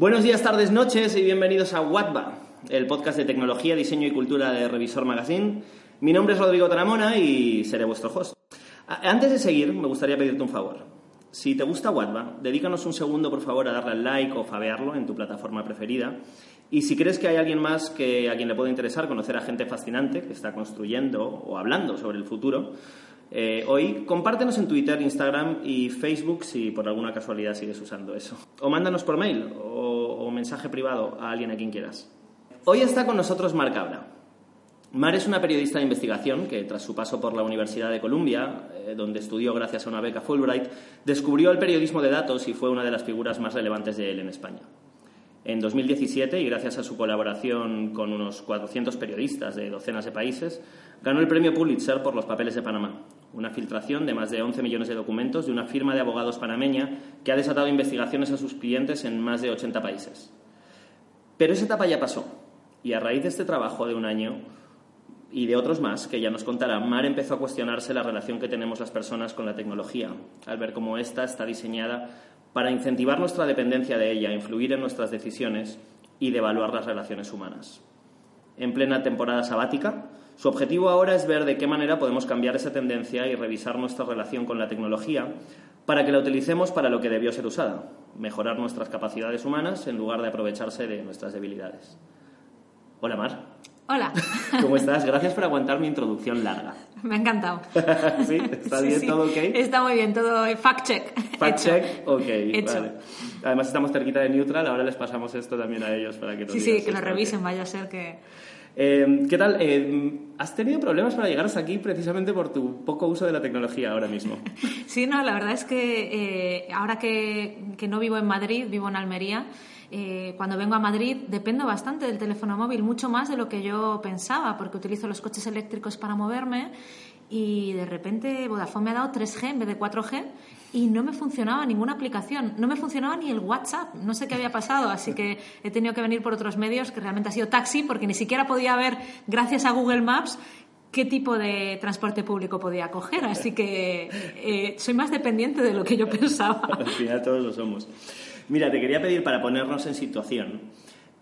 Buenos días, tardes, noches y bienvenidos a WATBA, el podcast de tecnología, diseño y cultura de Revisor Magazine. Mi nombre es Rodrigo Taramona y seré vuestro host. Antes de seguir, me gustaría pedirte un favor. Si te gusta WATBA, dedícanos un segundo, por favor, a darle al like o fabearlo en tu plataforma preferida. Y si crees que hay alguien más que a quien le puede interesar conocer a gente fascinante que está construyendo o hablando sobre el futuro, eh, hoy compártenos en Twitter, Instagram y Facebook si por alguna casualidad sigues usando eso. O mándanos por mail o, mensaje privado a alguien a quien quieras. Hoy está con nosotros Mar Cabra. Mar es una periodista de investigación que, tras su paso por la Universidad de Columbia, eh, donde estudió gracias a una beca Fulbright, descubrió el periodismo de datos y fue una de las figuras más relevantes de él en España. En 2017, y gracias a su colaboración con unos 400 periodistas de docenas de países, ganó el premio Pulitzer por los papeles de Panamá, una filtración de más de 11 millones de documentos de una firma de abogados panameña que ha desatado investigaciones a sus clientes en más de 80 países. Pero esa etapa ya pasó, y a raíz de este trabajo de un año, y de otros más que ya nos contará, Mar empezó a cuestionarse la relación que tenemos las personas con la tecnología, al ver cómo ésta está diseñada para incentivar nuestra dependencia de ella, influir en nuestras decisiones y devaluar las relaciones humanas. En plena temporada sabática, su objetivo ahora es ver de qué manera podemos cambiar esa tendencia y revisar nuestra relación con la tecnología para que la utilicemos para lo que debió ser usada, mejorar nuestras capacidades humanas en lugar de aprovecharse de nuestras debilidades. Hola, Mar. Hola. ¿Cómo estás? Gracias por aguantar mi introducción larga. Me ha encantado. ¿Sí? ¿Está bien? ¿Todo ok? Está muy bien, todo fact check. Fact check, ok. Hecho. Vale. Además estamos cerquita de Neutral, ahora les pasamos esto también a ellos para que nos Sí, sí, que lo revisen, vaya a ser que... Eh, ¿Qué tal? Eh, ¿Has tenido problemas para llegar hasta aquí precisamente por tu poco uso de la tecnología ahora mismo? Sí, no, la verdad es que eh, ahora que, que no vivo en Madrid, vivo en Almería, eh, cuando vengo a Madrid dependo bastante del teléfono móvil, mucho más de lo que yo pensaba, porque utilizo los coches eléctricos para moverme y de repente Vodafone me ha dado 3G en vez de 4G y no me funcionaba ninguna aplicación, no me funcionaba ni el WhatsApp, no sé qué había pasado, así que he tenido que venir por otros medios, que realmente ha sido taxi, porque ni siquiera podía ver, gracias a Google Maps, qué tipo de transporte público podía coger, así que eh, soy más dependiente de lo que yo pensaba. Al final todos lo somos. Mira, te quería pedir para ponernos en situación,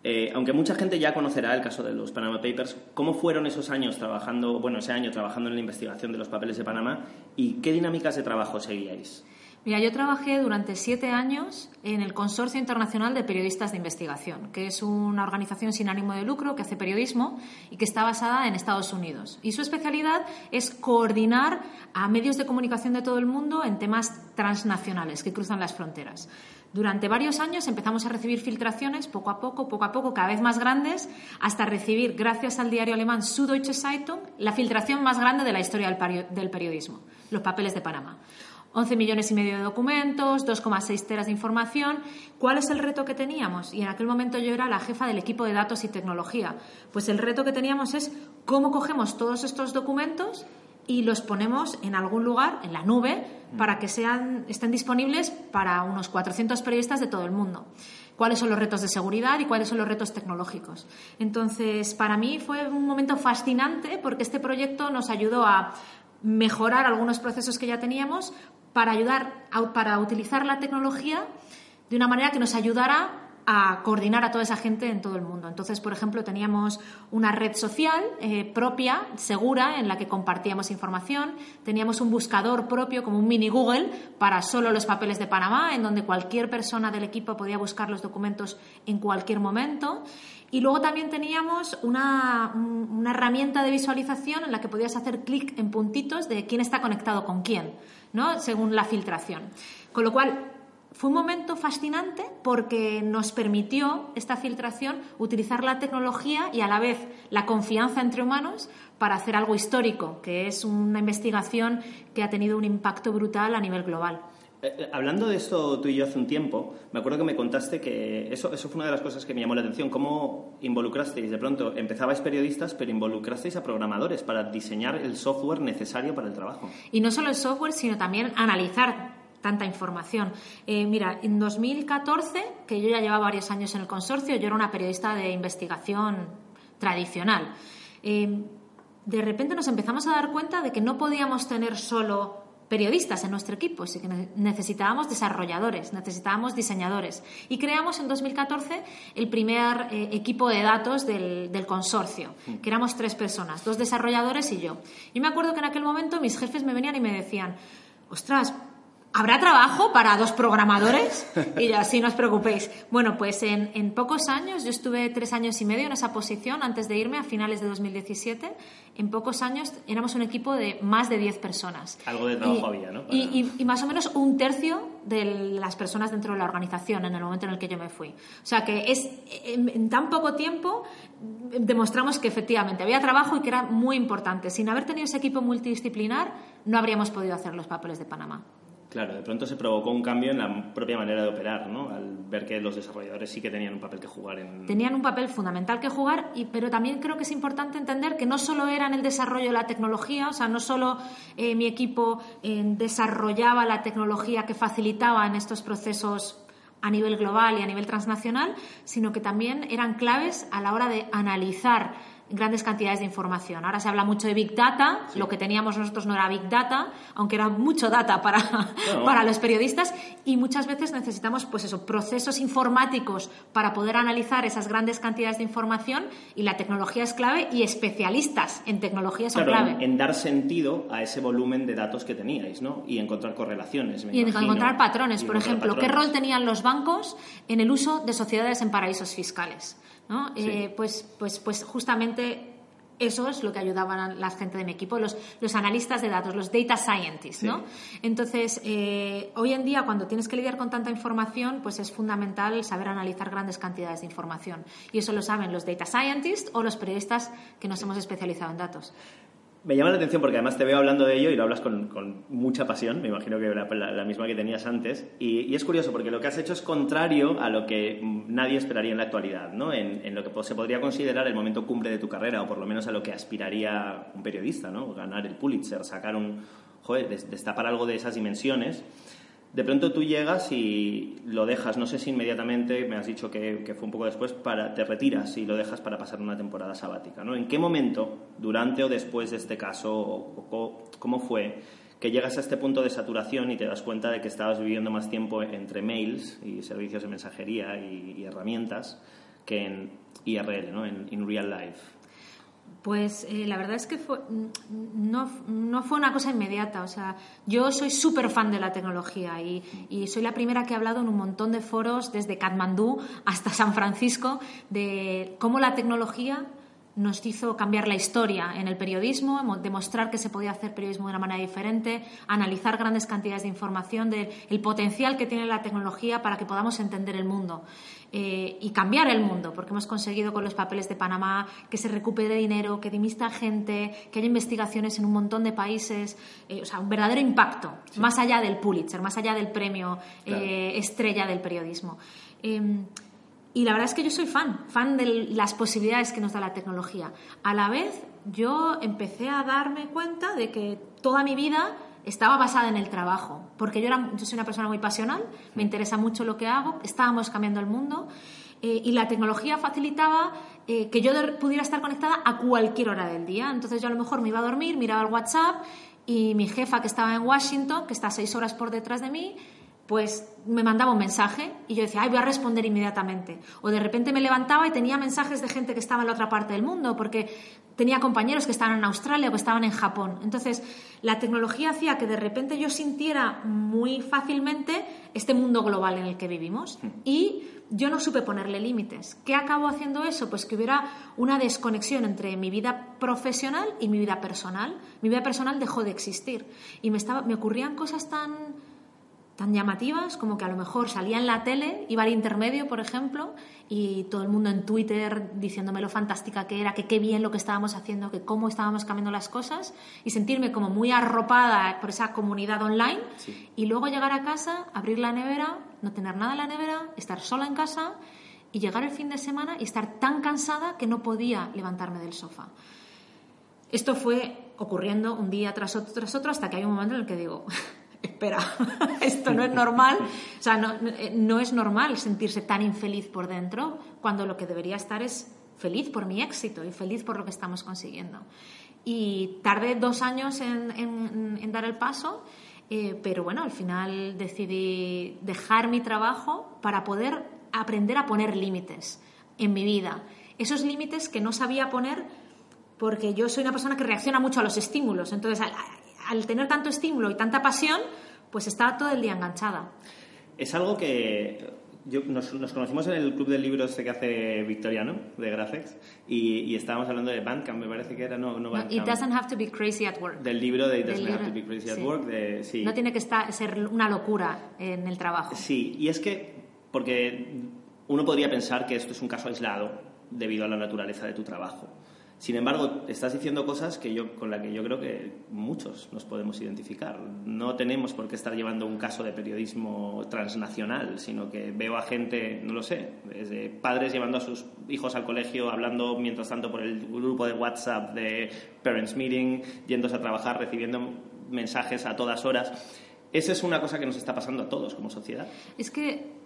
eh, aunque mucha gente ya conocerá el caso de los Panama Papers, ¿cómo fueron esos años trabajando, bueno, ese año trabajando en la investigación de los papeles de Panamá y qué dinámicas de trabajo seguíais? Mira, yo trabajé durante siete años en el Consorcio Internacional de Periodistas de Investigación, que es una organización sin ánimo de lucro que hace periodismo y que está basada en Estados Unidos. Y su especialidad es coordinar a medios de comunicación de todo el mundo en temas transnacionales que cruzan las fronteras. Durante varios años empezamos a recibir filtraciones, poco a poco, poco a poco, cada vez más grandes, hasta recibir, gracias al diario alemán Süddeutsche Zeitung, la filtración más grande de la historia del peri- del periodismo, los papeles de Panamá. 11 millones y medio de documentos, 2,6 teras de información. ¿Cuál es el reto que teníamos? Y en aquel momento yo era la jefa del equipo de datos y tecnología. Pues el reto que teníamos es cómo cogemos todos estos documentos y los ponemos en algún lugar, en la nube, para que sean, estén disponibles para unos 400 periodistas de todo el mundo. ¿Cuáles son los retos de seguridad y cuáles son los retos tecnológicos? Entonces, para mí fue un momento fascinante porque este proyecto nos ayudó a mejorar algunos procesos que ya teníamos para ayudar para utilizar la tecnología de una manera que nos ayudara a coordinar a toda esa gente en todo el mundo. Entonces, por ejemplo, teníamos una red social eh, propia, segura, en la que compartíamos información. Teníamos un buscador propio, como un mini Google, para solo los papeles de Panamá, en donde cualquier persona del equipo podía buscar los documentos en cualquier momento. Y luego también teníamos una, un- una herramienta de visualización en la que podías hacer clic en puntitos de quién está conectado con quién, ¿no? según la filtración. Con lo cual, fue un momento fascinante porque nos permitió esta filtración utilizar la tecnología y a la vez la confianza entre humanos para hacer algo histórico, que es una investigación que ha tenido un impacto brutal a nivel global. Eh, eh, hablando de esto tú y yo hace un tiempo, me acuerdo que me contaste que eso, eso fue una de las cosas que me llamó la atención, cómo involucrasteis, de pronto empezabais periodistas, pero involucrasteis a programadores para diseñar el software necesario para el trabajo. Y no solo el software, sino también analizar tanta información. Eh, mira, en 2014, que yo ya llevaba varios años en el consorcio, yo era una periodista de investigación tradicional. Eh, de repente nos empezamos a dar cuenta de que no podíamos tener solo periodistas en nuestro equipo, así que necesitábamos desarrolladores, necesitábamos diseñadores. Y creamos en 2014 el primer eh, equipo de datos del, del, consorcio, que éramos tres personas, dos desarrolladores y yo. Y me acuerdo que en aquel momento mis jefes me venían y me decían, ostras, ¿Habrá trabajo para dos programadores? Y ya, sí, no os preocupéis. Bueno, pues en, en, pocos años, yo estuve tres años y medio en esa posición antes de irme a finales de 2017. En pocos años éramos un equipo de más de 10 personas. Algo de trabajo había, ¿no? Y, y, más o menos un tercio de las personas dentro de la organización en el momento en el que yo me fui. O sea que es en, en tan poco tiempo demostramos que efectivamente había trabajo y que era muy importante. Sin haber tenido ese equipo multidisciplinar, no habríamos podido hacer los papeles de Panamá. Claro, de pronto se provocó un cambio en la propia manera de operar, ¿no? Al ver que los desarrolladores sí que tenían un papel que jugar en... Tenían un papel fundamental que jugar, y, pero también creo que es importante entender que no solo era en el desarrollo de la tecnología, o sea, no solo eh, mi equipo eh, desarrollaba la tecnología que facilitaba en estos procesos a nivel global y a nivel transnacional, sino que también eran claves a la hora de analizar grandes cantidades de información. Ahora se habla mucho de Big Data, lo que teníamos nosotros no era Big Data, aunque era mucho data para, para los periodistas, y muchas veces necesitamos pues eso, procesos informáticos para poder analizar esas grandes cantidades de información y la tecnología es clave y especialistas en tecnología son clave. En, dar sentido a ese volumen de datos que teníais, ¿no? Y encontrar correlaciones. y encontrar patrones, por ejemplo, ¿qué rol tenían los bancos en el uso de sociedades en paraísos fiscales? ¿No? Eh, pues, pues, pues justamente eso es lo que ayudaban a la gente de mi equipo, los, los analistas de datos, los data scientists, ¿no? Entonces, eh, hoy en día, cuando tienes que lidiar con tanta información, pues es fundamental saber analizar grandes cantidades de información. Y eso lo saben los data scientists o los periodistas que nos hemos especializado en datos. Me llama la atención porque además te veo hablando de ello y lo hablas con, con mucha pasión, me imagino que la, la, misma que tenías antes. Y, y, es curioso porque lo que has hecho es contrario a lo que nadie esperaría en la actualidad, ¿no? en, en, lo que se podría considerar el momento cumbre de tu carrera, o por lo menos a lo que aspiraría un periodista, ¿no? ganar el Pulitzer, sacar un. Joder, destapar algo de esas dimensiones de pronto tú llegas y lo dejas, no sé si inmediatamente, me has dicho que, fue un poco después, para, te retiras y lo dejas para pasar una temporada sabática. ¿no? ¿En qué momento, durante o después de este caso, o, cómo fue que llegas a este punto de saturación y te das cuenta de que estabas viviendo más tiempo entre mails y servicios de mensajería y, herramientas que en IRL, en real life? Pues eh, la verdad es que fue, no, no, fue una cosa inmediata. O sea, yo soy súper fan de la tecnología y, y, soy la primera que ha hablado en un montón de foros, desde Katmandú hasta San Francisco, de cómo la tecnología nos hizo cambiar la historia en el periodismo, demostrar que se podía hacer periodismo de una manera diferente, analizar grandes cantidades de información, del el potencial que tiene la tecnología para que podamos entender el mundo eh, y cambiar el mundo, porque hemos conseguido con los papeles de Panamá que se recupere dinero, que dimista gente, que haya investigaciones en un montón de países, eh, o sea, un verdadero impacto, sí. más allá del Pulitzer, más allá del premio claro. eh, estrella del periodismo. Y la verdad es que yo soy fan, fan de las posibilidades que nos da la tecnología. A la vez, yo empecé a darme cuenta de que toda mi vida estaba basada en el trabajo, porque yo, era, yo soy una persona muy pasional, me interesa mucho lo que hago, estábamos cambiando el mundo eh, y la tecnología facilitaba eh, que yo pudiera estar conectada a cualquier hora del día. Entonces yo a lo mejor me iba a dormir, miraba el WhatsApp y mi jefa que estaba en Washington, que está seis horas por detrás de mí, pues me mandaba un mensaje y yo decía, ay, voy a responder inmediatamente. O de repente me levantaba y tenía mensajes de gente que estaba en la otra parte del mundo, porque tenía compañeros que estaban en Australia o que estaban en Japón. Entonces, la tecnología hacía que de repente yo sintiera muy fácilmente este mundo global en el que vivimos y yo no supe ponerle límites. ¿Qué acabó haciendo eso? Pues que hubiera una desconexión entre mi vida profesional y mi vida personal. Mi vida personal dejó de existir y me, estaba, me ocurrían cosas tan tan llamativas como que a lo mejor salía en la tele, iba al intermedio, por ejemplo, y todo el mundo en Twitter diciéndome lo fantástica que era, que qué bien lo que estábamos haciendo, que cómo estábamos cambiando las cosas, y sentirme como muy arropada por esa comunidad online, sí. y luego llegar a casa, abrir la nevera, no tener nada en la nevera, estar sola en casa, y llegar el fin de semana y estar tan cansada que no podía levantarme del sofá. Esto fue ocurriendo un día tras otro, tras otro, hasta que hay un momento en el que digo, espera, esto no es normal. O sea, no, no, es normal sentirse tan infeliz por dentro cuando lo que debería estar es feliz por mi éxito y feliz por lo que estamos consiguiendo. Y tardé dos años en, en, en dar el paso Eh, pero bueno, al final decidí dejar mi trabajo para poder aprender a poner límites en mi vida. Esos límites que no sabía poner porque yo soy una persona que reacciona mucho a los estímulos. Entonces, al, tener tanto estímulo y tanta pasión, pues estaba todo el día enganchada. Es algo que nos, conocimos en el club de libros que hace Victoriano, de Graphics, y, estábamos hablando de Bandcamp, me parece que era, no, no Bandcamp. It doesn't have to be crazy at work. Del libro de It doesn't have to be crazy at work. sí. No tiene que estar, ser una locura en el trabajo. Sí, y es que, porque uno podría pensar que esto es un caso aislado debido a la naturaleza de tu trabajo. Sin embargo, estás diciendo cosas que yo, con las que yo creo que muchos nos podemos identificar. No tenemos por qué estar llevando un caso de periodismo transnacional, sino que veo a gente, no lo sé, desde padres llevando a sus hijos al colegio, hablando mientras tanto por el grupo de WhatsApp de Parents Meeting, yéndose a trabajar, recibiendo mensajes a todas horas. Esa es una cosa que nos está pasando a todos como sociedad. Es que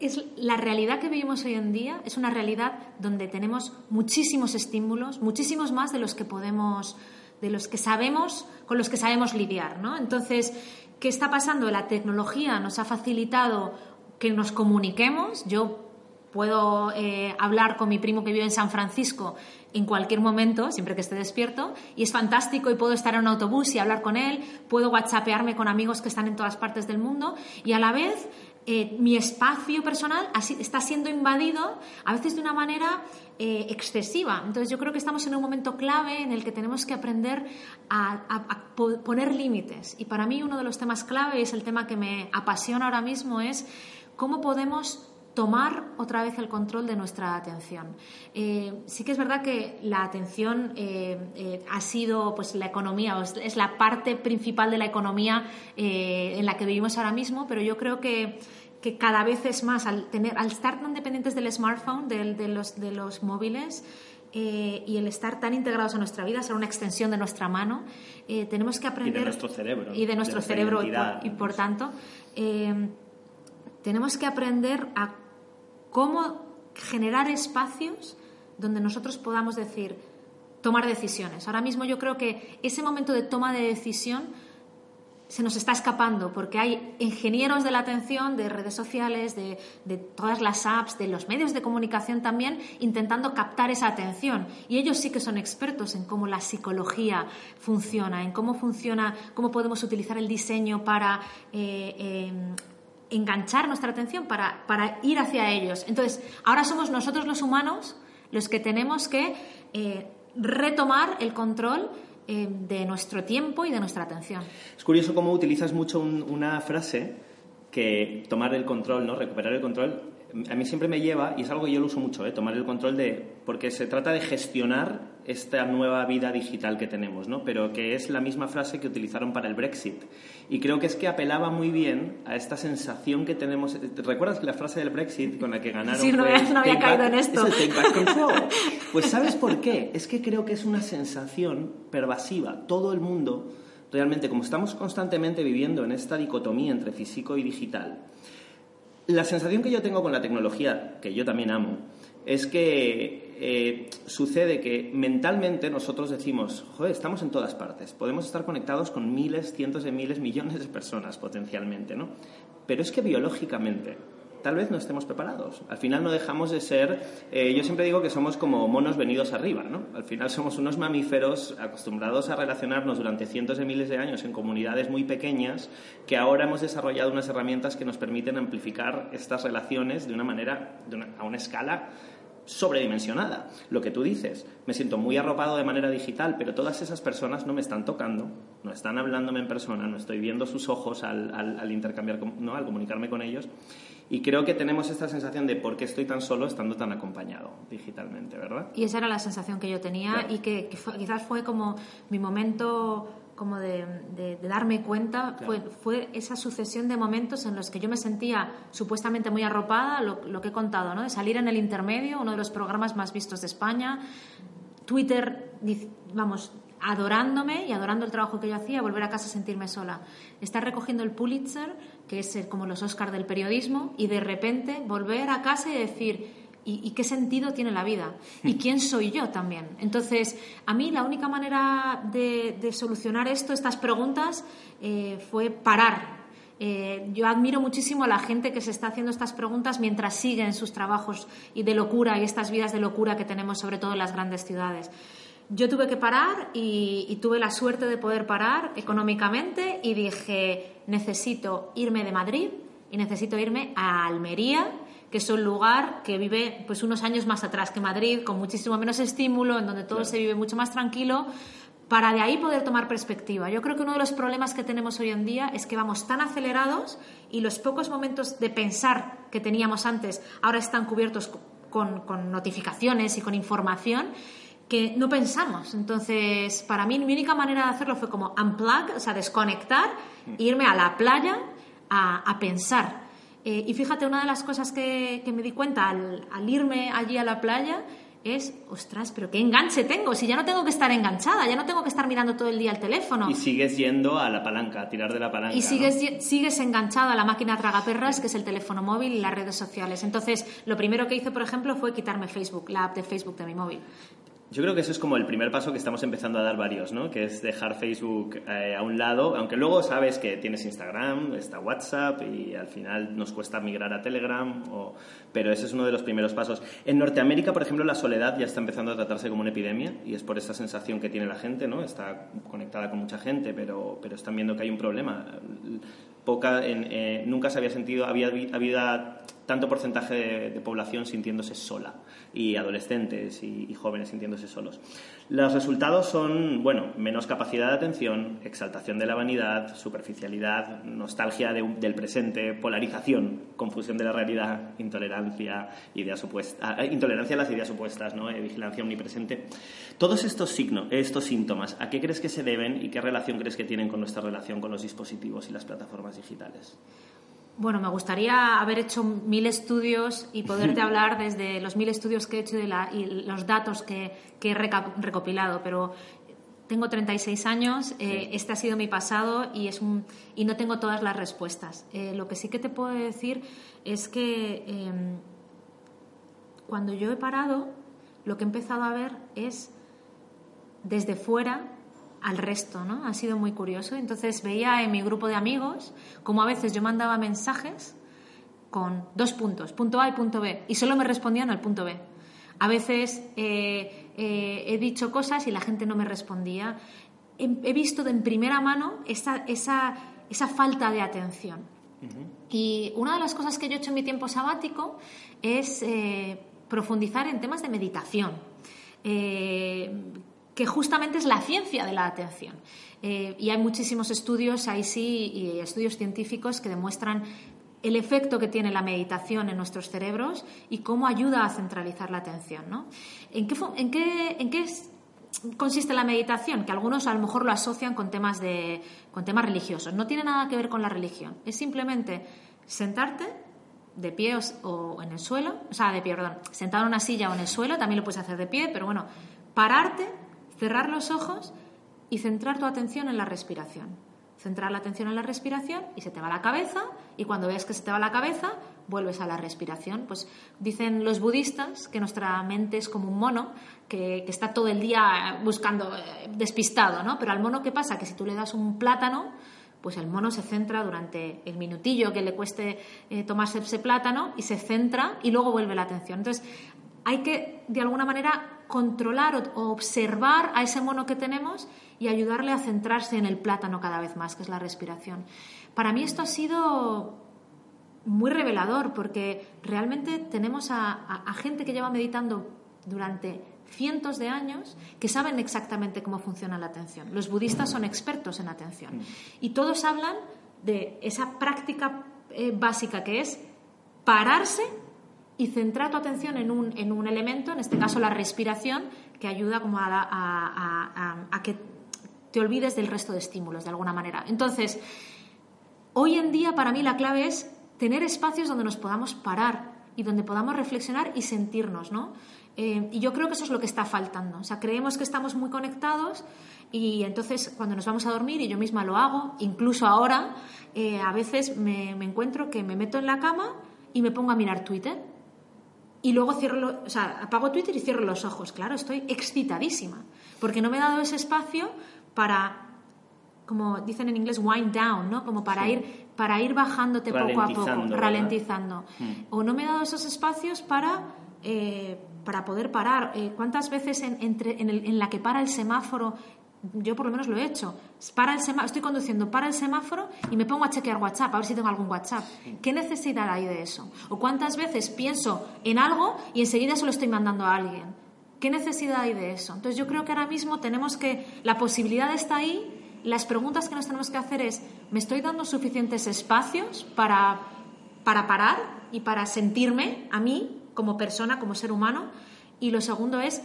es la realidad que vivimos hoy en día es una realidad donde tenemos muchísimos estímulos, muchísimos más de los que podemos, de los que sabemos, con los que sabemos lidiar, ¿no? Entonces, ¿qué está pasando? La tecnología nos ha facilitado que nos comuniquemos. Yo puedo eh, hablar con mi primo que vive en San Francisco en cualquier momento, siempre que esté despierto, y es fantástico y puedo estar en un autobús y hablar con él, puedo whatsappearme con amigos que están en todas partes del mundo y a la vez eh, mi espacio personal está siendo invadido a veces de una manera eh, excesiva. Entonces yo creo que estamos en un momento clave en el que tenemos que aprender a, poner límites. Y para mí uno de los temas clave es el tema que me apasiona ahora mismo es cómo podemos tomar otra vez el control de nuestra atención. Eh, sí que es verdad que la atención ha sido pues la economía, es la parte principal de la economía en la que vivimos ahora mismo, pero yo creo que que cada vez es más, al, tener, al estar tan dependientes del smartphone, de, los, de los móviles, eh, y el estar tan integrados a nuestra vida, ser una extensión de nuestra mano, eh, tenemos que aprender... Y de nuestro cerebro. Y de nuestro cerebro, y por, tanto, eh, tenemos que aprender a cómo generar espacios donde nosotros podamos decir, tomar decisiones. Ahora mismo yo creo que ese momento de toma de decisión se nos está escapando porque hay ingenieros de la atención, de redes sociales, de, todas las apps, de los medios de comunicación también, intentando captar esa atención. Y ellos sí que son expertos en cómo la psicología funciona, en cómo funciona, cómo podemos utilizar el diseño para eh, em, enganchar nuestra atención, para, para, ir hacia ellos. Entonces, ahora somos nosotros los humanos los que tenemos que eh, retomar el control eh, de nuestro tiempo y de nuestra atención. Es curioso cómo utilizas mucho una frase que tomar el control, ¿no? Recuperar el control a mí siempre me lleva, y es algo que yo lo uso mucho, ¿eh? tomar el control de, porque se trata de gestionar esta nueva vida digital que tenemos, ¿no? pero que es la misma frase que utilizaron para el Brexit. Y creo que es que apelaba muy bien a esta sensación que tenemos. ¿Recuerdas la frase del Brexit con la que ganaron? Sí, no, había caído en esto. Pues ¿sabes por qué? Es que creo que es una sensación pervasiva. Todo el mundo, realmente, como estamos constantemente viviendo en esta dicotomía entre físico y digital, la sensación que yo tengo con la tecnología, que yo también amo, es que eh, sucede que mentalmente nosotros decimos, joder, estamos en todas partes, podemos estar conectados con miles, cientos de miles, millones de personas potencialmente, ¿no? Pero es que biológicamente tal vez no estemos preparados. Al final no dejamos de ser, eh, yo siempre digo que somos como monos venidos arriba, ¿no? Al final somos unos mamíferos acostumbrados a relacionarnos durante cientos de miles de años en comunidades muy pequeñas que ahora hemos desarrollado unas herramientas que nos permiten amplificar estas relaciones de una manera, a una escala sobredimensionada. Lo que tú dices, me siento muy arropado de manera digital, pero todas esas personas no me están tocando, no están hablándome en persona, no estoy viendo sus ojos al, al intercambiar, ¿no? al comunicarme con ellos. Y creo que tenemos esta sensación de por qué estoy tan solo estando tan acompañado digitalmente, ¿verdad? Y esa era la sensación que yo tenía y que, quizás fue como mi momento como de, darme cuenta, fue, fue esa sucesión de momentos en los que yo me sentía supuestamente muy arropada, lo, lo que he contado, ¿no? de salir en el intermedio, uno de los programas más vistos de España, Twitter, vamos, adorándome y adorando el trabajo que yo hacía, volver a casa a sentirme sola. Estar recogiendo el Pulitzer, que es como los Oscars del periodismo, y de repente volver a casa y decir, ¿Y, qué sentido tiene la vida? ¿Y quién soy yo también? Entonces, a mí la única manera de, solucionar esto, estas preguntas, eh, fue parar. Eh, yo admiro muchísimo a la gente que se está haciendo estas preguntas mientras siguen sus trabajos y de locura y estas vidas de locura que tenemos sobre todo en las grandes ciudades. Yo tuve que parar y tuve la suerte de poder parar económicamente y dije, necesito irme de Madrid y necesito irme a Almería que es un lugar que vive pues unos años más atrás que Madrid, con muchísimo menos estímulo, en donde todo se vive mucho más tranquilo, para de ahí poder tomar perspectiva. Yo creo que uno de los problemas que tenemos hoy en día es que vamos tan acelerados y los pocos momentos de pensar que teníamos antes ahora están cubiertos con, con notificaciones y con información que no pensamos. Entonces, para mí mi única manera de hacerlo fue como unplug, o sea, desconectar, e irme a la playa a, a pensar. Eh, y fíjate, una de las cosas que, me di cuenta al, irme allí a la playa es, ostras, pero qué enganche tengo, si ya no tengo que estar enganchada, ya no tengo que estar mirando todo el día el teléfono. Y sigues yendo a la palanca, a tirar de la palanca. Y sigues, sigues enganchada a la máquina tragaperras, que es el teléfono móvil y las redes sociales. Entonces, lo primero que hice, por ejemplo, fue quitarme Facebook, la app de Facebook de mi móvil. Yo creo que eso es como el primer paso que estamos empezando a dar varios, ¿no? Que es dejar Facebook eh, a un lado, aunque luego sabes que tienes Instagram, está WhatsApp y al final nos cuesta migrar a Telegram, pero ese es uno de los primeros pasos. En Norteamérica, por ejemplo, la soledad ya está empezando a tratarse como una epidemia y es por esa sensación que tiene la gente, ¿no? Está conectada con mucha gente, pero, pero están viendo que hay un problema. Poca, eh, nunca se había sentido, había, había tanto porcentaje de, población sintiéndose sola y adolescentes y, jóvenes sintiéndose solos. Los resultados son, bueno, menos capacidad de atención, exaltación de la vanidad, superficialidad, nostalgia del presente, polarización, confusión de la realidad, intolerancia, ideas opuestas, ah, intolerancia a las ideas opuestas, ¿no? Eh, vigilancia omnipresente. Todos estos signos, estos síntomas, ¿a qué crees que se deben y qué relación crees que tienen con nuestra relación con los dispositivos y las plataformas digitales? Bueno, me gustaría haber hecho mil estudios y poderte hablar desde los mil estudios que he hecho y, los datos que, he recopilado, pero tengo 36 años, eh, este ha sido mi pasado y, es un, y no tengo todas las respuestas. Eh, lo que sí que te puedo decir es que em, cuando yo he parado, lo que he empezado a ver es desde fuera al resto, ¿no? Ha sido muy curioso. Entonces veía en mi grupo de amigos como a veces yo mandaba mensajes con dos puntos, punto A y punto B, y solo me respondían al punto B. A veces eh, eh, he dicho cosas y la gente no me respondía. He, visto de en primera mano esa, esa, esa falta de atención. Y una de las cosas que yo he hecho en mi tiempo sabático es eh, profundizar en temas de meditación que justamente es la ciencia de la atención. Eh, y hay muchísimos estudios, ahí sí, y estudios científicos que demuestran el efecto que tiene la meditación en nuestros cerebros y cómo ayuda a centralizar la atención. ¿no? ¿En, qué, en, qué, ¿En qué consiste la meditación? Que algunos a lo mejor lo asocian con temas, de, con temas religiosos. No tiene nada que ver con la religión. Es simplemente sentarte de pie o en el suelo, o sea, de pie, perdón, sentado en una silla o en el suelo, también lo puedes hacer de pie, pero bueno, pararte cerrar los ojos y centrar tu atención en la respiración. Centrar la atención en la respiración y se te va la cabeza y cuando ves que se te va la cabeza vuelves a la respiración. Pues dicen los budistas que nuestra mente es como un mono que, está todo el día buscando, eh, despistado, ¿no? Pero al mono, ¿qué pasa? Que si tú le das un plátano, pues el mono se centra durante el minutillo que le cueste eh, tomarse ese plátano y se centra y luego vuelve la atención. Entonces, hay que, de alguna manera, controlar o observar a ese mono que tenemos y ayudarle a centrarse en el plátano cada vez más, que es la respiración. Para mí esto ha sido muy revelador porque realmente tenemos a, gente que lleva meditando durante cientos de años que saben exactamente cómo funciona la atención. Los budistas son expertos en atención mm. y todos hablan de esa práctica eh, básica que es pararse y centrar tu atención en un, en un elemento, en este caso la respiración, que ayuda como a, que te olvides del resto de estímulos de alguna manera. Entonces, hoy en día para mí la clave es tener espacios donde nos podamos parar y donde podamos reflexionar y sentirnos, ¿no? Eh, y yo creo que eso es lo que está faltando. O sea, creemos que estamos muy conectados y entonces cuando nos vamos a dormir, y yo misma lo hago, incluso ahora, eh, a veces me, me encuentro que me meto en la cama y me pongo a mirar Twitter y luego cierro, o sea, apago Twitter y cierro los ojos. Claro, estoy excitadísima, porque no me he dado ese espacio para, como dicen en inglés, wind down, ¿no? Como para Sí. ir para ir bajándote poco a poco, Ralentizando, ¿verdad? ralentizando. Mm. O no me he dado esos espacios para, eh, para poder parar. Eh, ¿Cuántas veces en, entre, en, el- en la que para el semáforo, yo por lo menos lo he hecho, para el sema- estoy conduciendo, para el semáforo y me pongo a chequear WhatsApp, a ver si tengo algún WhatsApp. ¿Qué necesidad hay de eso? ¿O cuántas veces pienso en algo y enseguida se lo estoy mandando a alguien? ¿Qué necesidad hay de eso? Entonces yo creo que ahora mismo tenemos que, la posibilidad está ahí, las preguntas que nos tenemos que hacer es, ¿me estoy dando suficientes espacios para, para parar y para sentirme a mí como persona, como ser humano? Y lo segundo es,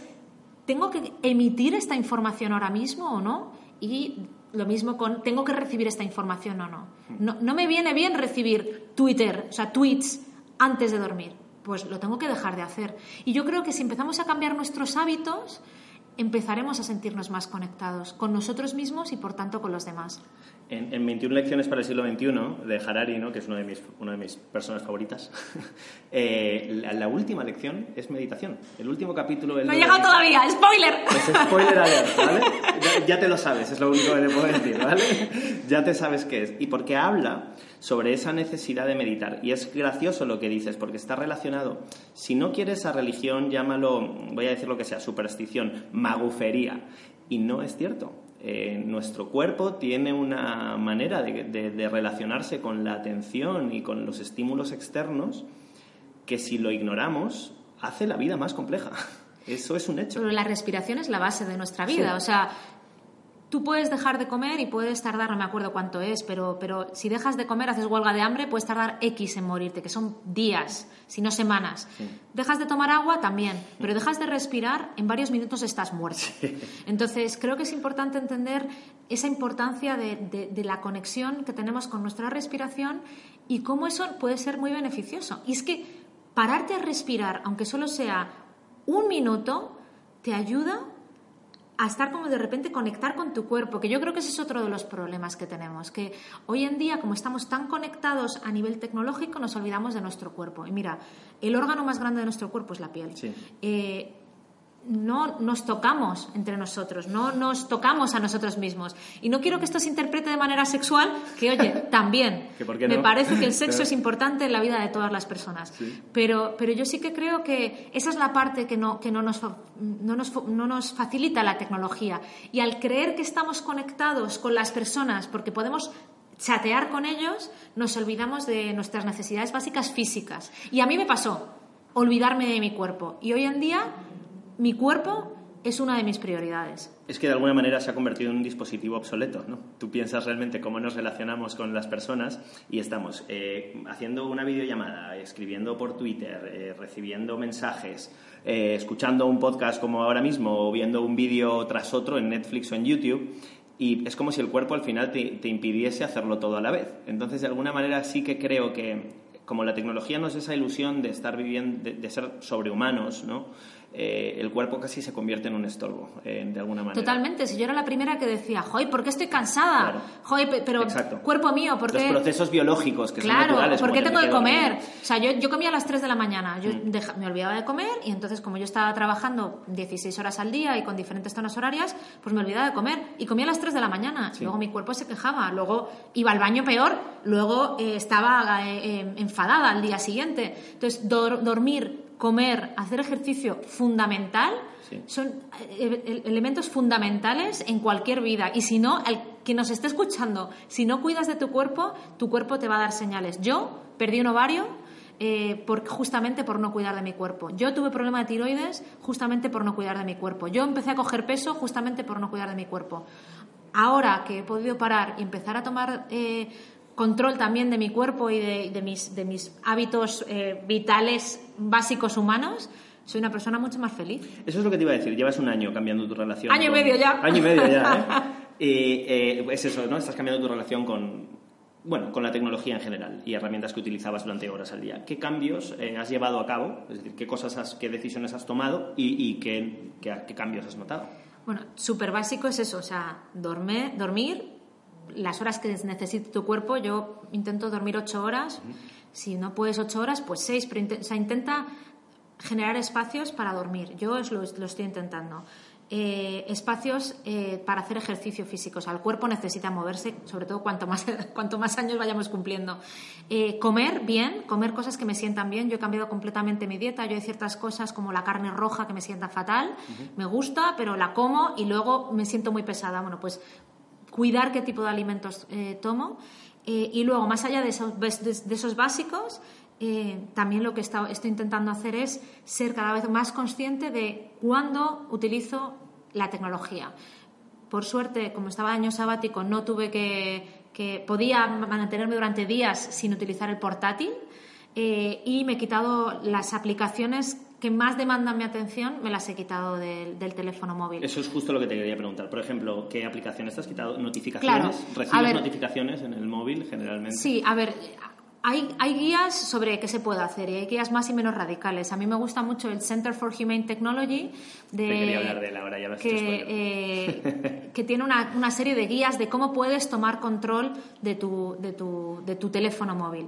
¿tengo que emitir esta información ahora mismo o no? Y lo mismo con, ¿tengo que recibir esta información o no? No, no me viene bien recibir Twitter, o sea, tweets antes de dormir. Pues lo tengo que dejar de hacer. Y yo creo que si empezamos a cambiar nuestros hábitos, empezaremos a sentirnos más conectados con nosotros mismos y por tanto con los demás. En, en 21 lecciones para el siglo XXI, de Harari, ¿no? que es una de mis, una de mis personas favoritas, eh, la, la última lección es meditación. El último capítulo... él No he llegado todavía, spoiler. Pues spoiler alert, ¿vale? Ya, ya te lo sabes, es lo único que le puedo decir, ¿vale? Ya te sabes qué es. Y porque habla sobre esa necesidad de meditar. Y es gracioso lo que dices, porque está relacionado. Si no quieres a religión, llámalo, voy a decir lo que sea, superstición, magufería. Y no es cierto. Eh, nuestro cuerpo tiene una manera de- de- de relacionarse con la atención y con los estímulos externos que si lo ignoramos hace la vida más compleja. Eso es un hecho. Pero la respiración es la base de nuestra vida. Sí. O sea, tú puedes dejar de comer y puedes tardar, no me acuerdo cuánto es, pero, pero si dejas de comer, haces huelga de hambre, puedes tardar X en morirte, que son días, si no semanas. Sí. Dejas de tomar agua también, pero dejas de respirar, en varios minutos estás muerto. Entonces, creo que es importante entender esa importancia de, de- de la conexión que tenemos con nuestra respiración y cómo eso puede ser muy beneficioso. Y es que pararte a respirar, aunque solo sea un minuto, te ayuda a estar como de repente conectar con tu cuerpo, que yo creo que ese es otro de los problemas que tenemos, que hoy en día como estamos tan conectados a nivel tecnológico nos olvidamos de nuestro cuerpo. Y mira, el órgano más grande de nuestro cuerpo es la piel. Sí. Eh, no nos tocamos entre nosotros, no nos tocamos a nosotros mismos. Y no quiero que esto se interprete de manera sexual, que oye, también. Que por qué Me no. parece que el sexo es importante en la vida de todas las personas. Sí. Pero, pero yo sí que creo que esa es la parte que, no, que no, nos, no, nos, no nos facilita la tecnología. Y al creer que estamos conectados con las personas porque podemos chatear con ellos, nos olvidamos de nuestras necesidades básicas físicas. Y a mí me pasó olvidarme de mi cuerpo. Y hoy en día mi cuerpo es una de mis prioridades. Es que de alguna manera se ha convertido en un dispositivo obsoleto, ¿no? Tú piensas realmente cómo nos relacionamos con las personas y estamos eh, haciendo una videollamada, escribiendo por Twitter, eh, recibiendo mensajes, eh, escuchando un podcast como ahora mismo o viendo un vídeo tras otro en Netflix o en YouTube y es como si el cuerpo al final te, impidiese hacerlo todo a la vez. Entonces, de alguna manera sí que creo que como la tecnología nos da esa ilusión de estar viviendo, de, de ser sobrehumanos, ¿no? Eh, el cuerpo casi se convierte en un estorbo, eh, de alguna manera. Totalmente. Si yo era la primera que decía, joy, ¿por qué estoy cansada? Claro. Joy, pe- pero Exacto. cuerpo mío, ¿por Los qué? procesos biológicos que son Claro, naturales. ¿por qué tengo que comer? O sea, yo, yo comía a las 3 de la mañana, yo Mm. deja- me olvidaba de comer y entonces como yo estaba trabajando 16 horas al día y con diferentes zonas horarias, pues me olvidaba de comer y comía a las 3 de la mañana. Sí. Luego mi cuerpo se quejaba, luego iba al baño peor, luego eh, estaba eh, eh, enfadada al día siguiente. Entonces, dor- dormir, comer, hacer ejercicio fundamental Sí. son eh, eh, elementos fundamentales en cualquier vida. Y si no, el que nos esté escuchando, si no cuidas de tu cuerpo, tu cuerpo te va a dar señales. Yo perdí un ovario eh, por, justamente por no cuidar de mi cuerpo. Yo tuve problema de tiroides justamente por no cuidar de mi cuerpo. Yo empecé a coger peso justamente por no cuidar de mi cuerpo. Ahora que he podido parar y empezar a tomar eh, control también de mi cuerpo y de, de mis, de mis hábitos eh, vitales básicos humanos, soy una persona mucho más feliz. Eso es lo que te iba a decir. Llevas un año cambiando tu relación. Año y con- medio ya. Año y medio ya, ¿eh? Y, eh, es eso, ¿no? Estás cambiando tu relación con, bueno, con la tecnología en general y herramientas que utilizabas durante horas al día. ¿Qué cambios eh, has llevado a cabo? Es decir, ¿qué cosas, has- qué decisiones has tomado y, y qué, qué- qué cambios has notado? Bueno, súper básico es eso, o sea, dorme- dormir las horas que necesite tu cuerpo. Yo intento dormir ocho horas. Si no puedes ocho horas, pues seis. Pero inte- o sea, intenta generar espacios para dormir. Yo lo, lo estoy intentando. Eh, espacios eh, para hacer ejercicio físico. O sea, el cuerpo necesita moverse, sobre todo cuanto más, cuanto más años vayamos cumpliendo. Eh, comer bien, comer cosas que me sientan bien. Yo he cambiado completamente mi dieta. Yo hay ciertas cosas como la carne roja que me sienta fatal. Me gusta, pero la como y luego me siento muy pesada. Bueno, pues cuidar qué tipo de alimentos tomo. y luego, más allá de esos, básicos, también lo que estoy intentando hacer es ser cada vez más consciente de cuándo utilizo la tecnología. Por suerte, como estaba año sabático, no tuve que, podía mantenerme durante días sin utilizar el portátil eh, y me he quitado las aplicaciones que más demandan mi atención, me las he quitado del, teléfono móvil. Eso es justo lo que te quería preguntar. Por ejemplo, ¿qué aplicaciones te has quitado? ¿Notificaciones? ¿Recibes notificaciones en el móvil generalmente? Sí, a ver, hay, guías sobre qué se puede hacer y hay guías más y menos radicales. A mí me gusta mucho el Center for Humane Technology. De, quería hablar de él ahora, ya lo has que, eh, que tiene una, serie de guías de cómo puedes tomar control de tu, de tu, de tu teléfono móvil.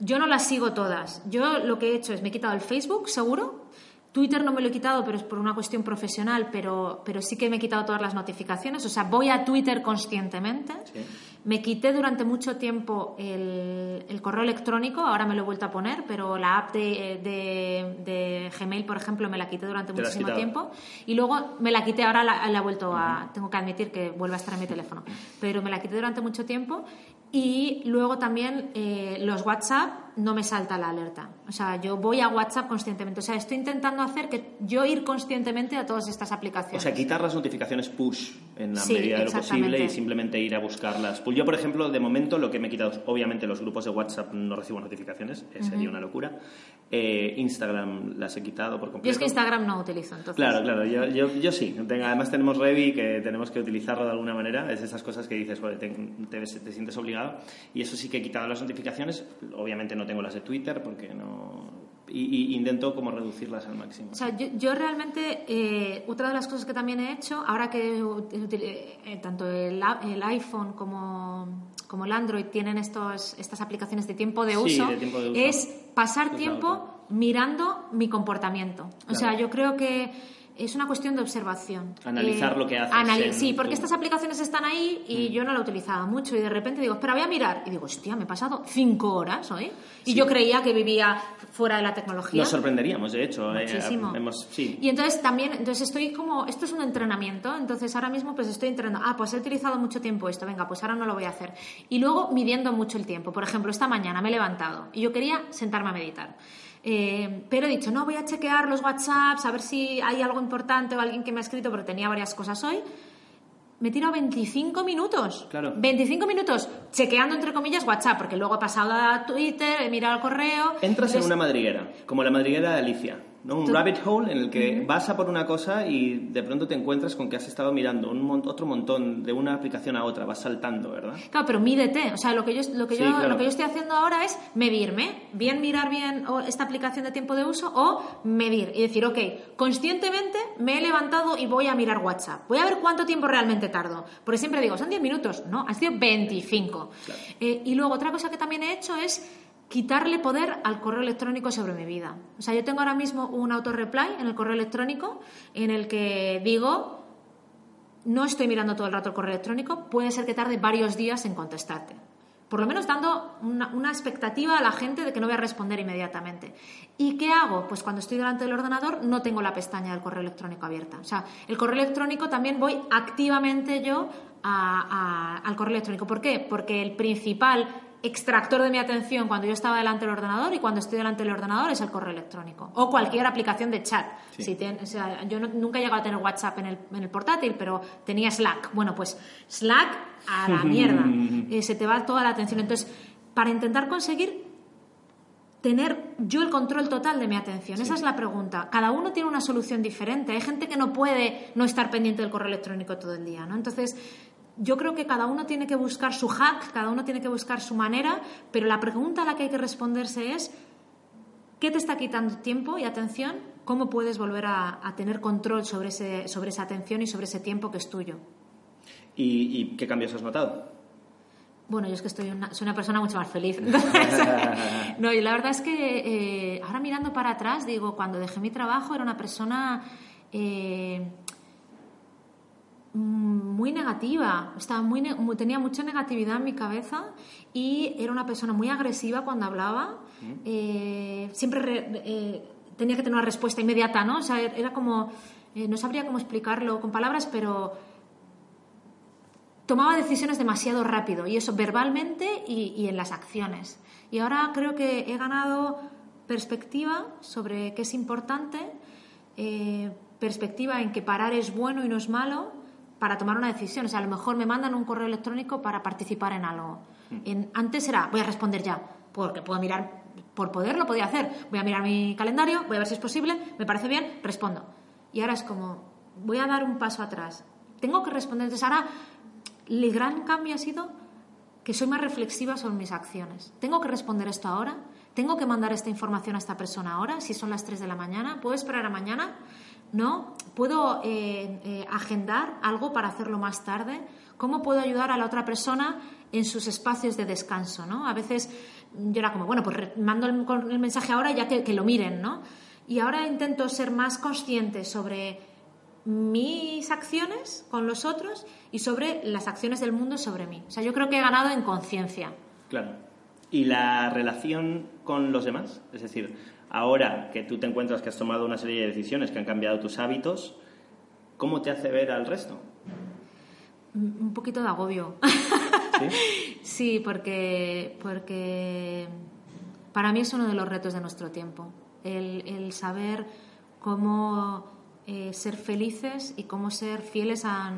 Yo no las sigo todas. Yo lo que he hecho es me he quitado el Facebook, seguro. Twitter no me lo he quitado, pero es por una cuestión profesional, pero, pero sí que me he quitado todas las notificaciones. O sea, voy a Twitter conscientemente. Sí. Me quité durante mucho tiempo el, correo electrónico, ahora me lo he vuelto a poner, pero la app de, de, Gmail, por ejemplo, me la quité durante muchísimo tiempo. Y luego me la quité, ahora la, he vuelto a. Tengo que admitir que vuelve a estar en mi teléfono. Pero me la quité durante mucho tiempo y luego también eh, los WhatsApp no me salta la alerta. O sea, yo voy a WhatsApp conscientemente. O sea, estoy intentando hacer que yo ir conscientemente a todas estas aplicaciones. O sea, quitar las notificaciones push en la medida de lo posible y simplemente ir a buscarlas. Pues yo, por ejemplo, de momento lo que me he quitado, obviamente los grupos de WhatsApp no recibo notificaciones, sería una locura. Eh, Instagram las he quitado por completo. Yo es que Instagram no utilizo, entonces. Claro, claro, yo, yo, sí. Además tenemos Revi que tenemos que utilizarlo de alguna manera. Es esas cosas que dices, te, te sientes obligado. Y eso sí que he quitado las notificaciones. Obviamente no tengo las de Twitter porque no y, intento como reducirlas al máximo. O sea, yo, realmente, eh, otra de las cosas que también he hecho, ahora que eh, tanto el, el, iPhone como, como el Android tienen estos, estas aplicaciones de tiempo de uso, es pasar tiempo mirando mi comportamiento. O sea, yo creo que es una cuestión de observación. Analizar eh, lo que haces. sí, porque estas aplicaciones están ahí y mm. yo no la utilizaba mucho y de repente digo, espera, voy a mirar. Y digo, hostia, me he pasado cinco horas hoy. Y yo creía que vivía fuera de la tecnología. Nos sorprenderíamos, de hecho. Eh, Muchísimo. sí. Y entonces también, entonces estoy como, esto es un entrenamiento, entonces ahora mismo pues estoy entrenando, ah, pues he utilizado mucho tiempo esto, venga, pues ahora no lo voy a hacer. Y luego midiendo mucho el tiempo. Por ejemplo, esta mañana me he levantado y yo quería sentarme a meditar. Eh, pero he dicho, no, voy a chequear los WhatsApps, a ver si hay algo importante o alguien que me ha escrito, porque tenía varias cosas hoy. Me he tirado 25 minutos. Claro. 25 minutos chequeando, entre comillas, WhatsApp, porque luego he pasado a Twitter, he mirado el correo. Entras en una madriguera, como la madriguera de Alicia. ¿No? Un rabbit hole en el que vas a por una cosa y de pronto te encuentras con que has estado mirando un otro montón de una aplicación a otra, vas saltando, ¿verdad? Claro, pero mídete. O sea, lo que yo, lo que yo, lo que yo estoy haciendo ahora es medirme, bien mirar bien esta aplicación de tiempo de uso o medir y decir, ok, conscientemente me he levantado y voy a mirar WhatsApp. Voy a ver cuánto tiempo realmente tardo. Porque siempre digo, son 10 minutos. No, han sido 25. Eh, y luego otra cosa que también he hecho es quitarle poder al correo electrónico sobre mi vida. O sea, yo tengo ahora mismo un auto-reply en el correo electrónico en el que digo, no estoy mirando todo el rato el correo electrónico, puede ser que tarde varios días en contestarte. Por lo menos dando una, expectativa a la gente de que no voy a responder inmediatamente. ¿Y qué hago? Pues cuando estoy delante del ordenador no tengo la pestaña del correo electrónico abierta. O sea, el correo electrónico también voy activamente yo al correo electrónico. ¿Por qué? Porque el principal extractor de mi atención cuando yo estaba delante del ordenador y cuando estoy delante del ordenador es el correo electrónico o cualquier aplicación de chat. Si yo nunca he llegado a tener WhatsApp en el, en el, portátil, pero tenía Slack. Bueno, pues Slack a la mierda. Eh, se te va toda la atención. Entonces, para intentar conseguir tener yo el control total de mi atención? Esa es la pregunta. Cada uno tiene una solución diferente. Hay gente que no puede no estar pendiente del correo electrónico todo el día, ¿no? Entonces, yo creo que cada uno tiene que buscar su hack, cada uno tiene que buscar su manera, pero la pregunta a la que hay que responderse es, ¿qué te está quitando tiempo y atención? ¿Cómo puedes volver a, tener control sobre, ese, sobre esa atención y sobre ese tiempo que es tuyo? ¿Y, qué cambios has notado? Bueno, yo es que estoy soy una persona mucho más feliz. no, y la verdad es que eh, ahora mirando para atrás, digo, cuando dejé mi trabajo era una persona eh, muy negativa, estaba muy, tenía mucha negatividad en mi cabeza y era una persona muy agresiva cuando hablaba. Eh, siempre tenía que tener una respuesta inmediata, ¿no? O sea, era como, no sabría cómo explicarlo con palabras, pero tomaba decisiones demasiado rápido, y eso verbalmente y, en las acciones. Y ahora creo que he ganado perspectiva sobre qué es importante, eh, perspectiva en que parar es bueno y no es malo para tomar una decisión. O sea, a lo mejor me mandan un correo electrónico para participar en algo. En, antes era, voy a responder ya, porque puedo mirar, por poder lo podía hacer. Voy a mirar mi calendario, voy a ver si es posible, me parece bien, respondo. Y ahora es como, voy a dar un paso atrás. Tengo que responder. Entonces ahora el gran cambio ha sido que soy más reflexiva sobre mis acciones. ¿Tengo que responder esto ahora? ¿Tengo que mandar esta información a esta persona ahora? Si son las 3 de la mañana, ¿puedo esperar a mañana? ¿No? ¿Puedo eh, eh, agendar algo para hacerlo más tarde? ¿Cómo puedo ayudar a la otra persona en sus espacios de descanso? ¿no? A veces yo era como, bueno, pues mando el, mensaje ahora ya que, que lo miren, ¿no? Y ahora intento ser más consciente sobre mis acciones con los otros y sobre las acciones del mundo sobre mí. O sea, yo creo que he ganado en conciencia. Claro. ¿Y la relación con los demás? Es decir, ahora que tú te encuentras que has tomado una serie de decisiones que han cambiado tus hábitos, ¿cómo te hace ver al resto? Un poquito de agobio. Sí, sí porque, porque para mí es uno de los retos de nuestro tiempo. El, el saber cómo eh, ser felices y cómo ser fieles a,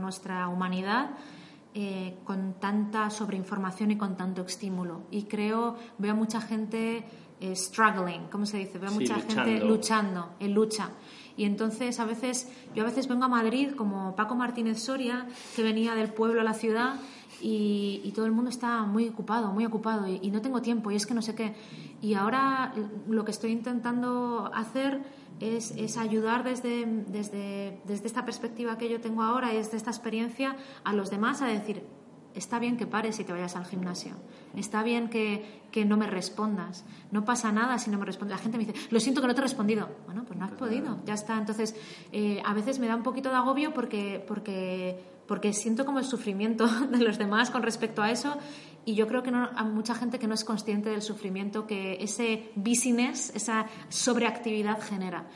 nuestra humanidad eh, con tanta sobreinformación y con tanto estímulo. Y creo, veo mucha gente struggling, ¿cómo se dice? Veo mucha gente luchando, en lucha. Y entonces a veces, yo a veces vengo a Madrid como Paco Martínez Soria, que venía del pueblo a la ciudad y, todo el mundo está muy ocupado, muy ocupado y, y, no tengo tiempo y es que no sé qué. Y ahora lo que estoy intentando hacer es, ayudar desde, desde, desde, esta perspectiva que yo tengo ahora y desde esta experiencia a los demás a decir, está bien que pares y te vayas al gimnasio, está bien que, que, no me respondas, no pasa nada si no me respondes. La gente me dice, lo siento que no te he respondido. Bueno, pues no has pues podido, ya está. Entonces, eh, a veces me da un poquito de agobio porque, porque, porque siento como el sufrimiento de los demás con respecto a eso y yo creo que no, hay mucha gente que no es consciente del sufrimiento que ese business, esa sobreactividad genera.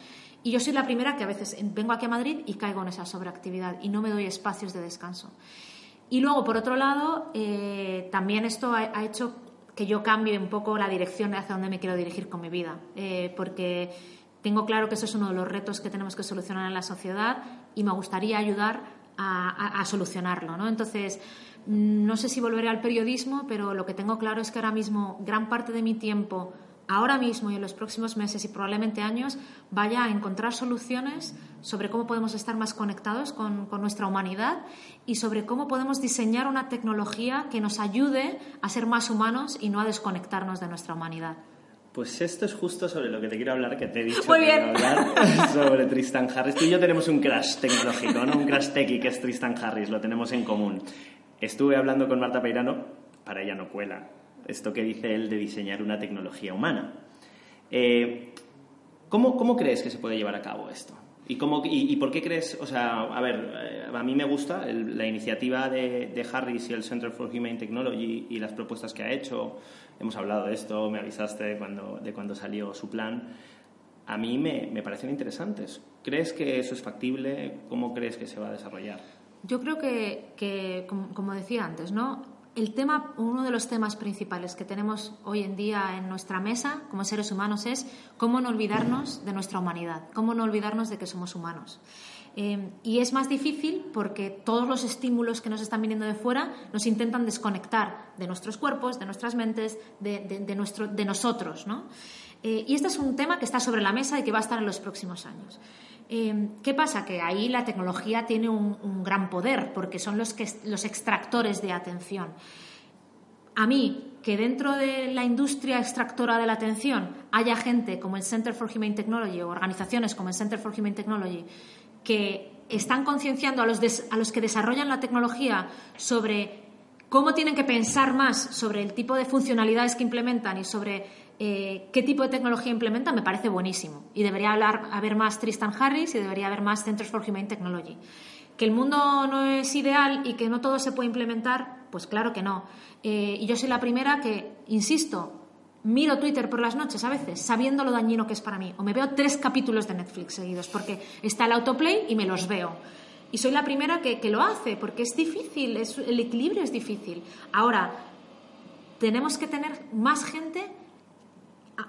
Y yo soy la primera que a veces vengo aquí a Madrid y caigo en esa sobreactividad y no me doy espacios de descanso. Y luego, por otro lado, eh, también esto ha, hecho que yo cambie un poco la dirección hacia donde me quiero dirigir con mi vida, eh, porque tengo claro que eso es uno de los retos que tenemos que solucionar en la sociedad y me gustaría ayudar a, a solucionarlo. ¿no? Entonces, no sé si volveré al periodismo, pero lo que tengo claro es que ahora mismo gran parte de mi tiempo, ahora mismo y en los próximos meses y probablemente años, vaya a encontrar soluciones sobre cómo podemos estar más conectados con, nuestra humanidad y sobre cómo podemos diseñar una tecnología que nos ayude a ser más humanos y no a desconectarnos de nuestra humanidad. Pues esto es justo sobre lo que te quiero hablar, que te he dicho Muy bien. hablar sobre Tristan Harris. Tú y yo tenemos un crash tecnológico, ¿no? Un crash techie que es Tristan Harris, lo tenemos en común. Estuve hablando con Marta Peirano, para ella no cuela, esto que dice él de diseñar una tecnología humana. Eh, ¿cómo, crees que se puede llevar a cabo esto? ¿Y, cómo, y, por qué crees, o sea, a ver, eh, a mí me gusta la iniciativa de, Harris y el Center for Humane Technology y las propuestas que ha hecho. Hemos hablado de esto, me avisaste cuando, de cuando salió su plan. A mí me, me parecen interesantes. ¿Crees que eso es factible? ¿Cómo crees que se va a desarrollar? Yo creo que, como, decía antes, ¿no? El tema, uno de los temas principales que tenemos hoy en día en nuestra mesa como seres humanos es cómo no olvidarnos de nuestra humanidad, cómo no olvidarnos de que somos humanos. Eh, y es más difícil porque todos los estímulos que nos están viniendo de fuera nos intentan desconectar de nuestros cuerpos, de nuestras mentes, de, nuestro, de nosotros. ¿no? Eh, y este es un tema que está sobre la mesa y que va a estar en los próximos años. Em, ¿Qué pasa? Que ahí la tecnología tiene un, gran poder porque son los, que, los extractores de atención. A mí, que dentro de la industria extractora de la atención haya gente como el Center for Humane Technology o organizaciones como el Center for Humane Technology que están concienciando a los, a los que desarrollan la tecnología sobre cómo tienen que pensar más sobre el tipo de funcionalidades que implementan y sobre eh, qué tipo de tecnología implementan, me parece buenísimo. Y debería hablar, haber más Tristan Harris y debería haber más Centers for Humane Technology. Que el mundo no es ideal y que no todo se puede implementar, pues claro que no. Eh, y yo soy la primera que, insisto, miro Twitter por las noches a veces, sabiendo lo dañino que es para mí. O me veo tres capítulos de Netflix seguidos, porque está el autoplay y me los veo. Y soy la primera que, lo hace, porque es difícil, es, el equilibrio es difícil. Ahora, tenemos que tener más gente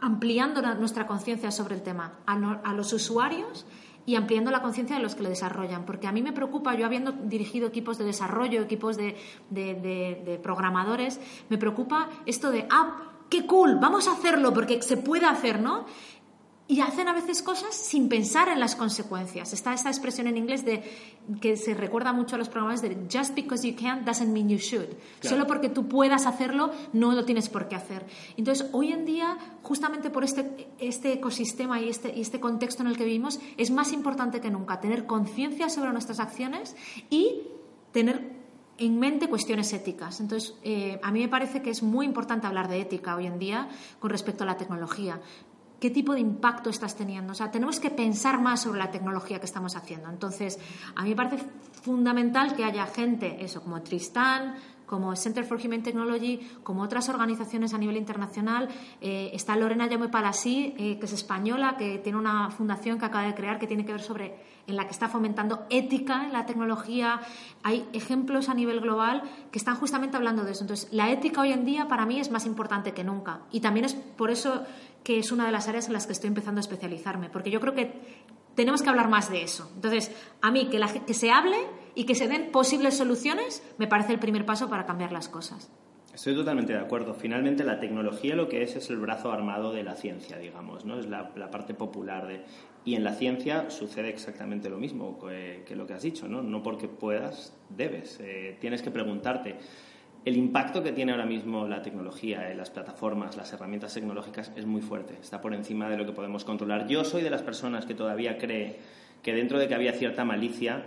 ampliando nuestra conciencia sobre el tema, a, los usuarios y ampliando la conciencia de los que lo desarrollan. Porque a mí me preocupa, yo habiendo dirigido equipos de desarrollo, equipos de, de programadores, me preocupa esto de, ah, qué cool, vamos a hacerlo porque se puede hacer, ¿no? Y hacen a veces cosas sin pensar en las consecuencias. Está esta expresión en inglés de que se recuerda mucho a los programas de just because you can doesn't mean you should. Solo porque tú puedas hacerlo no lo tienes por qué hacer. Entonces, hoy en día, justamente por este, este ecosistema y este, y este contexto en el que vivimos, es más importante que nunca tener conciencia sobre nuestras acciones y tener en mente cuestiones éticas. Entonces, eh, a mí me parece que es muy importante hablar de ética hoy en día con respecto a la tecnología qué tipo de impacto estás teniendo. O sea, tenemos que pensar más sobre la tecnología que estamos haciendo. Entonces, a mí me parece fundamental que haya gente, eso, como Tristán, como Center for Human Technology, como otras organizaciones a nivel internacional. Eh, está Lorena Llame Palasí, eh, que es española, que tiene una fundación que acaba de crear que tiene que ver sobre, en la que está fomentando ética en la tecnología. Hay ejemplos a nivel global que están justamente hablando de eso. Entonces, la ética hoy en día para mí es más importante que nunca. Y también es por eso que es una de las áreas en las que estoy empezando a especializarme, porque yo creo que tenemos que hablar más de eso. Entonces, a mí que, se hable y que se den posibles soluciones me parece el primer paso para cambiar las cosas. Estoy totalmente de acuerdo. Finalmente, la tecnología lo que es es el brazo armado de la ciencia, digamos, ¿no? Es la, parte popular de... Y en la ciencia sucede exactamente lo mismo que, lo que has dicho, ¿no? No porque puedas, debes. Eh, tienes que preguntarte el impacto que tiene ahora mismo la tecnología, en las plataformas, las herramientas tecnológicas es muy fuerte, está por encima de lo que podemos controlar. Yo soy de las personas que todavía cree que dentro de que había cierta malicia,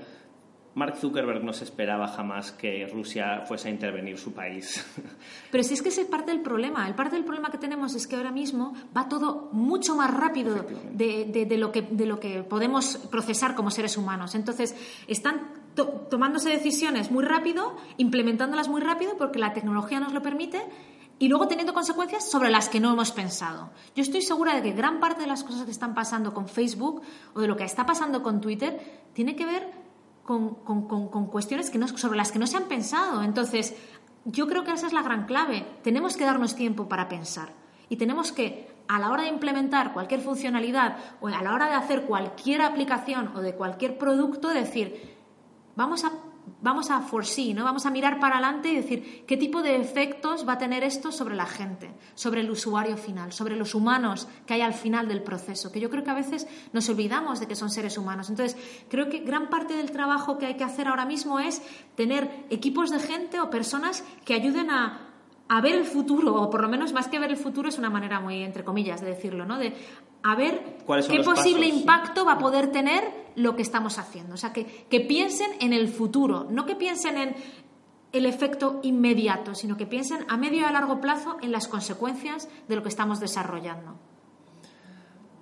Mark Zuckerberg no se esperaba jamás que Rusia fuese a intervenir su país. Pero si es que es parte del problema. El parte del problema que tenemos es que ahora mismo va todo mucho más rápido de, lo, que, de lo que podemos procesar como seres humanos. Entonces, están tomándose decisiones muy rápido, implementándolas muy rápido porque la tecnología nos lo permite y luego teniendo consecuencias sobre las que no hemos pensado. Yo estoy segura de que gran parte de las cosas que están pasando con Facebook o de lo que está pasando con Twitter tiene que ver con, cuestiones que no, sobre las que no se han pensado. Entonces, yo creo que esa es la gran clave. Tenemos que darnos tiempo para pensar y tenemos que, a la hora de implementar cualquier funcionalidad o a la hora de hacer cualquier aplicación o de cualquier producto, decir, vamos a, vamos a foresee, ¿no? Vamos a mirar para adelante y decir qué tipo de efectos va a tener esto sobre la gente, sobre el usuario final, sobre los humanos que hay al final del proceso, que yo creo que a veces nos olvidamos de que son seres humanos. Entonces, creo que gran parte del trabajo que hay que hacer ahora mismo es tener equipos de gente o personas que ayuden a a ver el futuro, o por lo menos más que ver el futuro es una manera muy, entre comillas, de decirlo, ¿no? De a ver qué posible impacto va a poder tener lo que estamos haciendo. O sea, que, que piensen en el futuro, no que piensen en el efecto inmediato, sino que piensen a medio y a largo plazo en las consecuencias de lo que estamos desarrollando.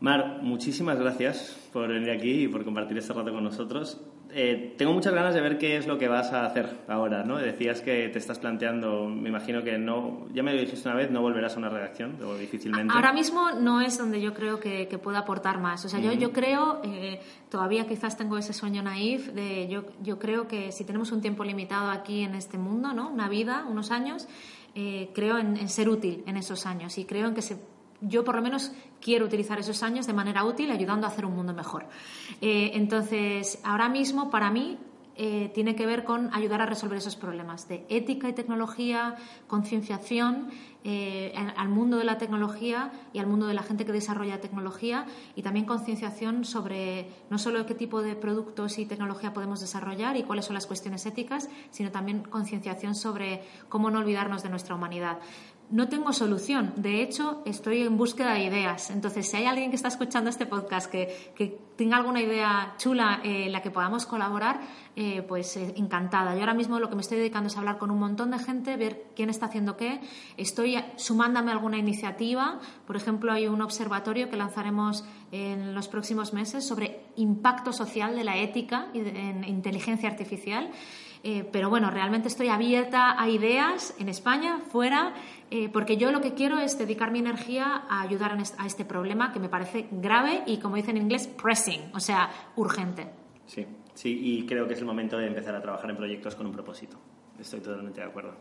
Mar, muchísimas gracias por venir aquí y por compartir este rato con nosotros. Eh, tengo muchas ganas de ver qué es lo que vas a hacer ahora, ¿no? Decías que te estás planteando, me imagino que no, ya me lo dijiste una vez, no volverás a una redacción, o difícilmente. Ahora mismo no es donde yo creo que, pueda aportar más. O sea, yo, yo creo, eh, todavía quizás tengo ese sueño naif, de yo, yo creo que si tenemos un tiempo limitado aquí en este mundo, ¿no? Una vida, unos años, eh, creo en, ser útil en esos años y creo en que se yo por lo menos quiero utilizar esos años de manera útil ayudando a hacer un mundo mejor. Eh, entonces, ahora mismo para mí eh, tiene que ver con ayudar a resolver esos problemas de ética y tecnología, concienciación eh, al mundo de la tecnología y al mundo de la gente que desarrolla tecnología y también concienciación sobre no solo qué tipo de productos y tecnología podemos desarrollar y cuáles son las cuestiones éticas, sino también concienciación sobre cómo no olvidarnos de nuestra humanidad. No tengo solución. De hecho, estoy en búsqueda de ideas. Entonces, si hay alguien que está escuchando este podcast que, que tenga alguna idea chula en la que podamos colaborar, eh, pues eh, encantada. Yo ahora mismo lo que me estoy dedicando es hablar con un montón de gente, ver quién está haciendo qué. Estoy sumándome a alguna iniciativa. Por ejemplo, hay un observatorio que lanzaremos en los próximos meses sobre impacto social de la ética en inteligencia artificial. Eh, pero bueno, realmente estoy abierta a ideas en España, fuera, eh, porque yo lo que quiero es dedicar mi energía a ayudar a este problema que me parece grave y, como dicen en inglés, pressing, o sea, urgente. Sí, sí, y creo que es el momento de empezar a trabajar en proyectos con un propósito. Estoy totalmente de acuerdo.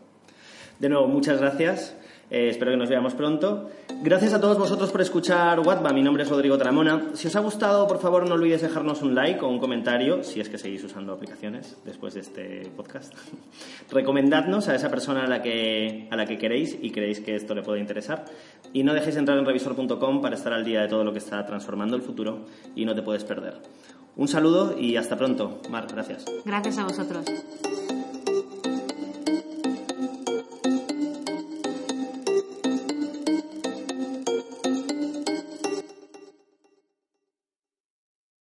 De nuevo, muchas gracias. Eh, espero que nos veamos pronto. Gracias a todos vosotros por escuchar Watba. Mi nombre es Rodrigo Taramona. Si os ha gustado, por favor, no olvidéis dejarnos un like o un comentario, si es que seguís usando aplicaciones después de este podcast. Recomendadnos a esa persona a la, que, a la que queréis y creéis que esto le puede interesar. Y no dejéis entrar en revisor.com para estar al día de todo lo que está transformando el futuro y no te puedes perder. Un saludo y hasta pronto. Mar, gracias. Gracias a vosotros.